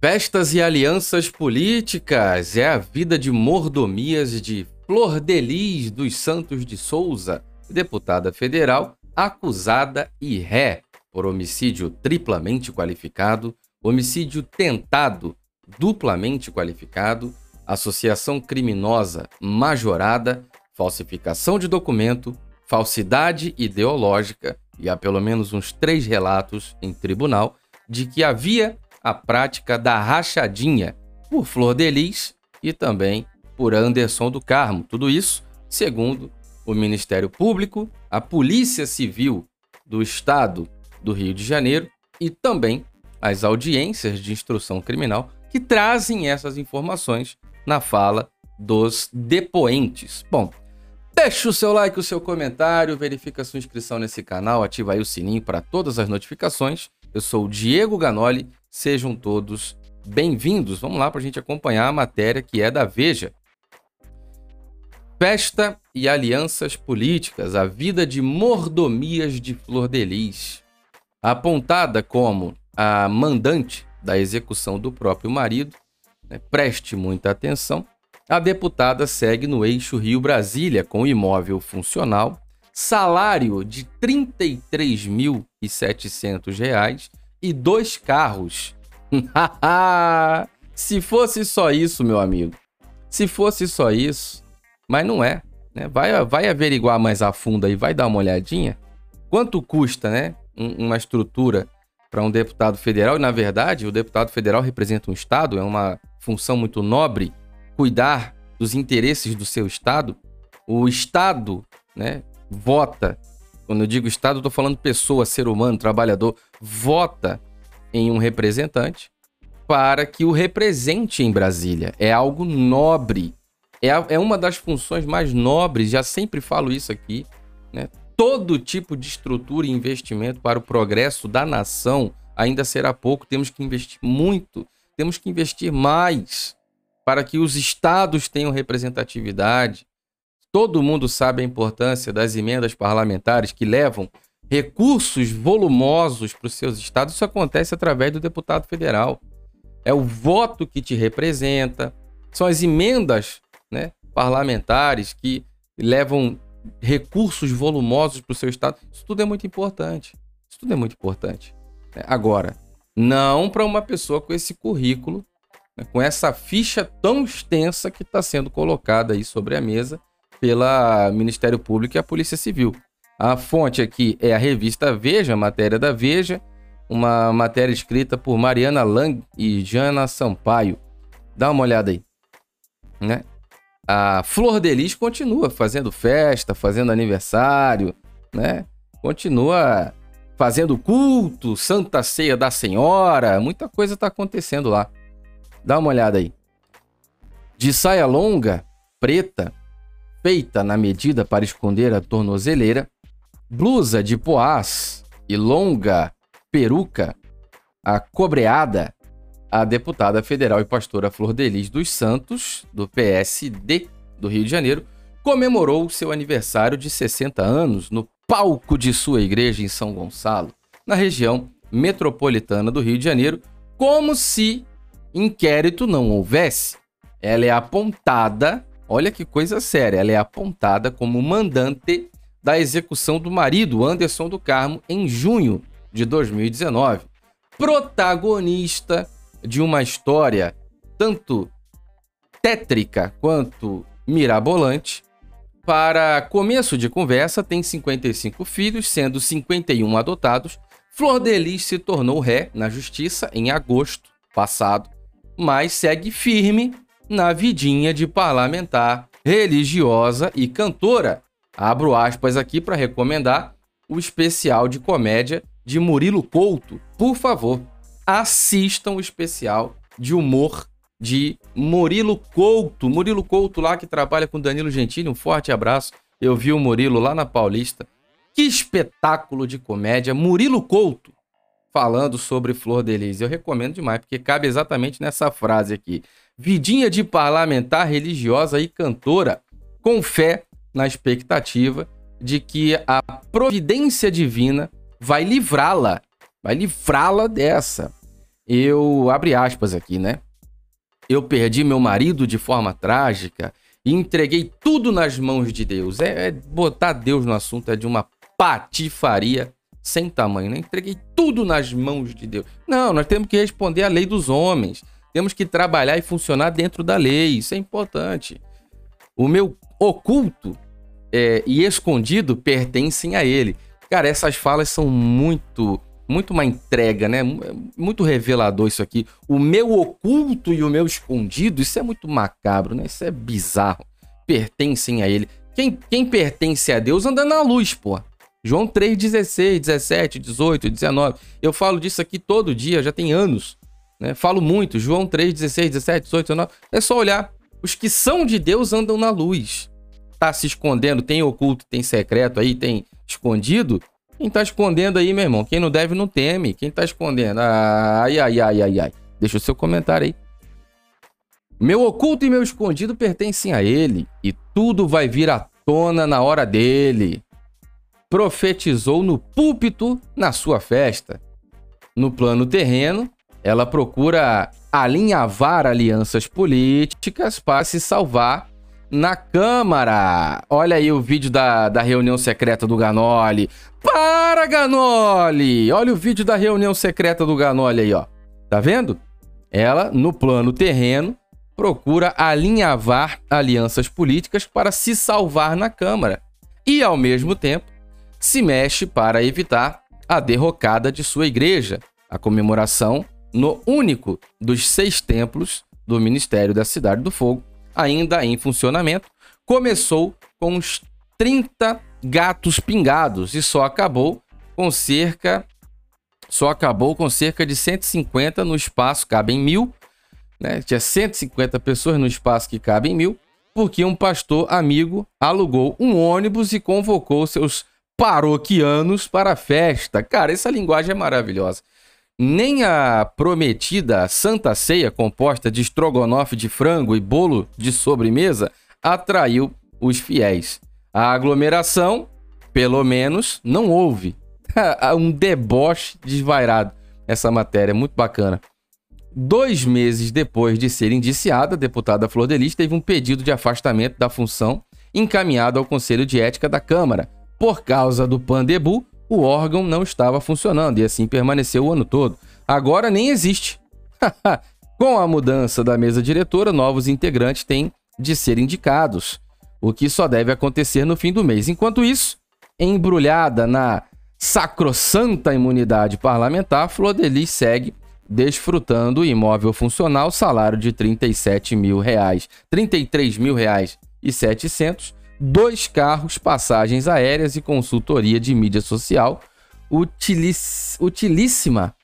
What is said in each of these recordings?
Festas e alianças políticas. É a vida de mordomias de Flor Delis dos Santos de Souza, deputada federal, acusada e ré por homicídio triplamente qualificado, homicídio tentado duplamente qualificado, associação criminosa majorada, falsificação de documento, falsidade ideológica e há pelo menos uns três relatos em tribunal de que havia a prática da rachadinha por Flor de Lis e também por Anderson do Carmo. Tudo isso, segundo o Ministério Público, a Polícia Civil do Estado do Rio de Janeiro e também as audiências de instrução criminal que trazem essas informações na fala dos depoentes. Bom, deixa o seu like, o seu comentário, verifica sua inscrição nesse canal, ativa aí o sininho para todas as notificações. Eu sou o Diego Ganoli Sejam todos bem-vindos. Vamos lá para a gente acompanhar a matéria que é da Veja. Festa e alianças políticas, a vida de mordomias de Flor de Lis. Apontada como a mandante da execução do próprio marido, né, preste muita atenção, a deputada segue no eixo Rio-Brasília com imóvel funcional, salário de R$ 33.700 e dois carros. Se fosse só isso, meu amigo. Se fosse só isso. Mas não é. Né? Vai, vai averiguar mais a fundo aí, vai dar uma olhadinha. Quanto custa, né? Um, uma estrutura para um deputado federal? E, na verdade, o deputado federal representa um Estado, é uma função muito nobre cuidar dos interesses do seu Estado. O Estado né, vota quando eu digo Estado, estou falando pessoa, ser humano, trabalhador, vota em um representante para que o represente em Brasília. É algo nobre. É, é uma das funções mais nobres, já sempre falo isso aqui. Né? Todo tipo de estrutura e investimento para o progresso da nação ainda será pouco. Temos que investir muito, temos que investir mais para que os estados tenham representatividade, Todo mundo sabe a importância das emendas parlamentares que levam recursos volumosos para os seus estados. Isso acontece através do deputado federal. É o voto que te representa, são as emendas né, parlamentares que levam recursos volumosos para o seu estado. Isso tudo é muito importante. Isso tudo é muito importante. Né? Agora, não para uma pessoa com esse currículo, né, com essa ficha tão extensa que está sendo colocada aí sobre a mesa pela Ministério Público e a Polícia Civil. A fonte aqui é a revista Veja, matéria da Veja, uma matéria escrita por Mariana Lang e Jana Sampaio. Dá uma olhada aí. Né? A Flor de Lis continua fazendo festa, fazendo aniversário, né? Continua fazendo culto, Santa Ceia da Senhora, muita coisa está acontecendo lá. Dá uma olhada aí. De saia longa, preta, feita na medida para esconder a tornozeleira, blusa de poás e longa peruca, a cobreada, a deputada federal e pastora Flor Delis dos Santos, do PSD do Rio de Janeiro, comemorou seu aniversário de 60 anos no palco de sua igreja em São Gonçalo, na região metropolitana do Rio de Janeiro, como se inquérito não houvesse. Ela é apontada Olha que coisa séria, ela é apontada como mandante da execução do marido Anderson do Carmo em junho de 2019. Protagonista de uma história tanto tétrica quanto mirabolante. Para começo de conversa, tem 55 filhos, sendo 51 adotados. Flor Delis se tornou ré na justiça em agosto passado, mas segue firme na vidinha de parlamentar, religiosa e cantora. Abro aspas aqui para recomendar o especial de comédia de Murilo Couto. Por favor, assistam o especial de humor de Murilo Couto. Murilo Couto lá que trabalha com Danilo Gentili. Um forte abraço. Eu vi o Murilo lá na Paulista. Que espetáculo de comédia. Murilo Couto falando sobre Flor de Lis. Eu recomendo demais, porque cabe exatamente nessa frase aqui vidinha de parlamentar religiosa e cantora, com fé na expectativa de que a providência divina vai livrá-la, vai livrá-la dessa. eu abre aspas aqui, né? Eu perdi meu marido de forma trágica e entreguei tudo nas mãos de Deus. É, é botar Deus no assunto é de uma patifaria sem tamanho, né? Entreguei tudo nas mãos de Deus. Não, nós temos que responder à lei dos homens. Temos que trabalhar e funcionar dentro da lei. Isso é importante. O meu oculto é, e escondido pertencem a ele. Cara, essas falas são muito, muito uma entrega, né? Muito revelador isso aqui. O meu oculto e o meu escondido, isso é muito macabro, né? Isso é bizarro. Pertencem a ele. Quem, quem pertence a Deus anda na luz, pô. João 3, 16, 17, 18, 19. Eu falo disso aqui todo dia, já tem anos. Né? Falo muito. João 3, 16, 17, 18, 19. É só olhar. Os que são de Deus andam na luz. Tá se escondendo, tem oculto, tem secreto aí, tem escondido. Quem tá escondendo aí, meu irmão? Quem não deve, não teme. Quem tá escondendo? Ai, ai, ai, ai, ai. Deixa o seu comentário aí. Meu oculto e meu escondido pertencem a ele, e tudo vai vir à tona na hora dele profetizou no púlpito na sua festa. No plano terreno, ela procura alinhavar alianças políticas para se salvar na Câmara. Olha aí o vídeo da, da reunião secreta do Ganoli. Para, Ganoli! Olha o vídeo da reunião secreta do Ganoli aí, ó. Tá vendo? Ela, no plano terreno, procura alinhavar alianças políticas para se salvar na Câmara. E, ao mesmo tempo, se mexe para evitar a derrocada de sua igreja, a comemoração no único dos seis templos do Ministério da Cidade do Fogo, ainda em funcionamento, começou com uns 30 gatos pingados e só acabou com cerca só acabou com cerca de 150 no espaço, cabem mil, né? Tinha 150 pessoas no espaço que cabem mil, porque um pastor amigo alugou um ônibus e convocou seus paroquianos para a festa. Cara, essa linguagem é maravilhosa. Nem a prometida Santa Ceia, composta de estrogonofe de frango e bolo de sobremesa, atraiu os fiéis. A aglomeração, pelo menos, não houve. um deboche desvairado. Essa matéria é muito bacana. Dois meses depois de ser indiciada, a deputada Flor Delis teve um pedido de afastamento da função encaminhado ao Conselho de Ética da Câmara, por causa do Pandebu, o órgão não estava funcionando e assim permaneceu o ano todo. Agora nem existe. Com a mudança da mesa diretora, novos integrantes têm de ser indicados, o que só deve acontecer no fim do mês. Enquanto isso, embrulhada na sacrossanta imunidade parlamentar, Flor Delis segue desfrutando o imóvel funcional, salário de 37 mil reais, 33 mil reais e 700, dois carros, passagens aéreas e consultoria de mídia social, utiliss utilíssima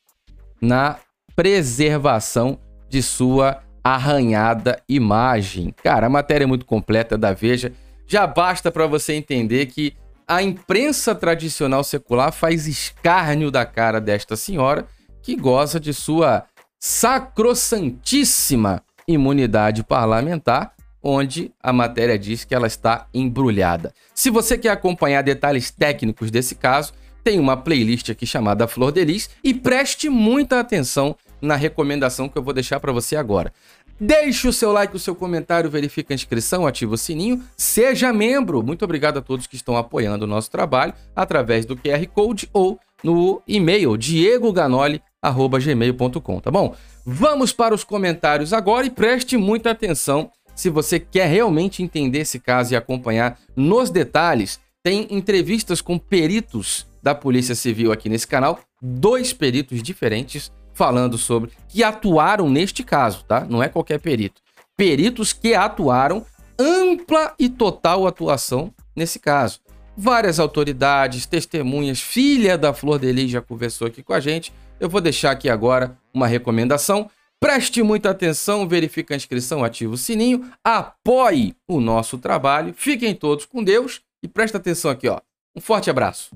na preservação de sua arranhada imagem. Cara, a matéria é muito completa da Veja. Já basta para você entender que a imprensa tradicional secular faz escárnio da cara desta senhora que goza de sua sacrossantíssima imunidade parlamentar onde a matéria diz que ela está embrulhada. Se você quer acompanhar detalhes técnicos desse caso, tem uma playlist aqui chamada Flor de Lis e preste muita atenção na recomendação que eu vou deixar para você agora. Deixe o seu like, o seu comentário, verifique a inscrição, ative o sininho, seja membro. Muito obrigado a todos que estão apoiando o nosso trabalho através do QR Code ou no e-mail diegoganoli@gmail.com, tá bom? Vamos para os comentários agora e preste muita atenção se você quer realmente entender esse caso e acompanhar nos detalhes, tem entrevistas com peritos da Polícia Civil aqui nesse canal, dois peritos diferentes falando sobre que atuaram neste caso, tá? Não é qualquer perito. Peritos que atuaram ampla e total atuação nesse caso. Várias autoridades, testemunhas, filha da Flor de Lis já conversou aqui com a gente. Eu vou deixar aqui agora uma recomendação. Preste muita atenção, verifique a inscrição, ative o sininho, apoie o nosso trabalho. Fiquem todos com Deus e preste atenção aqui, ó. Um forte abraço.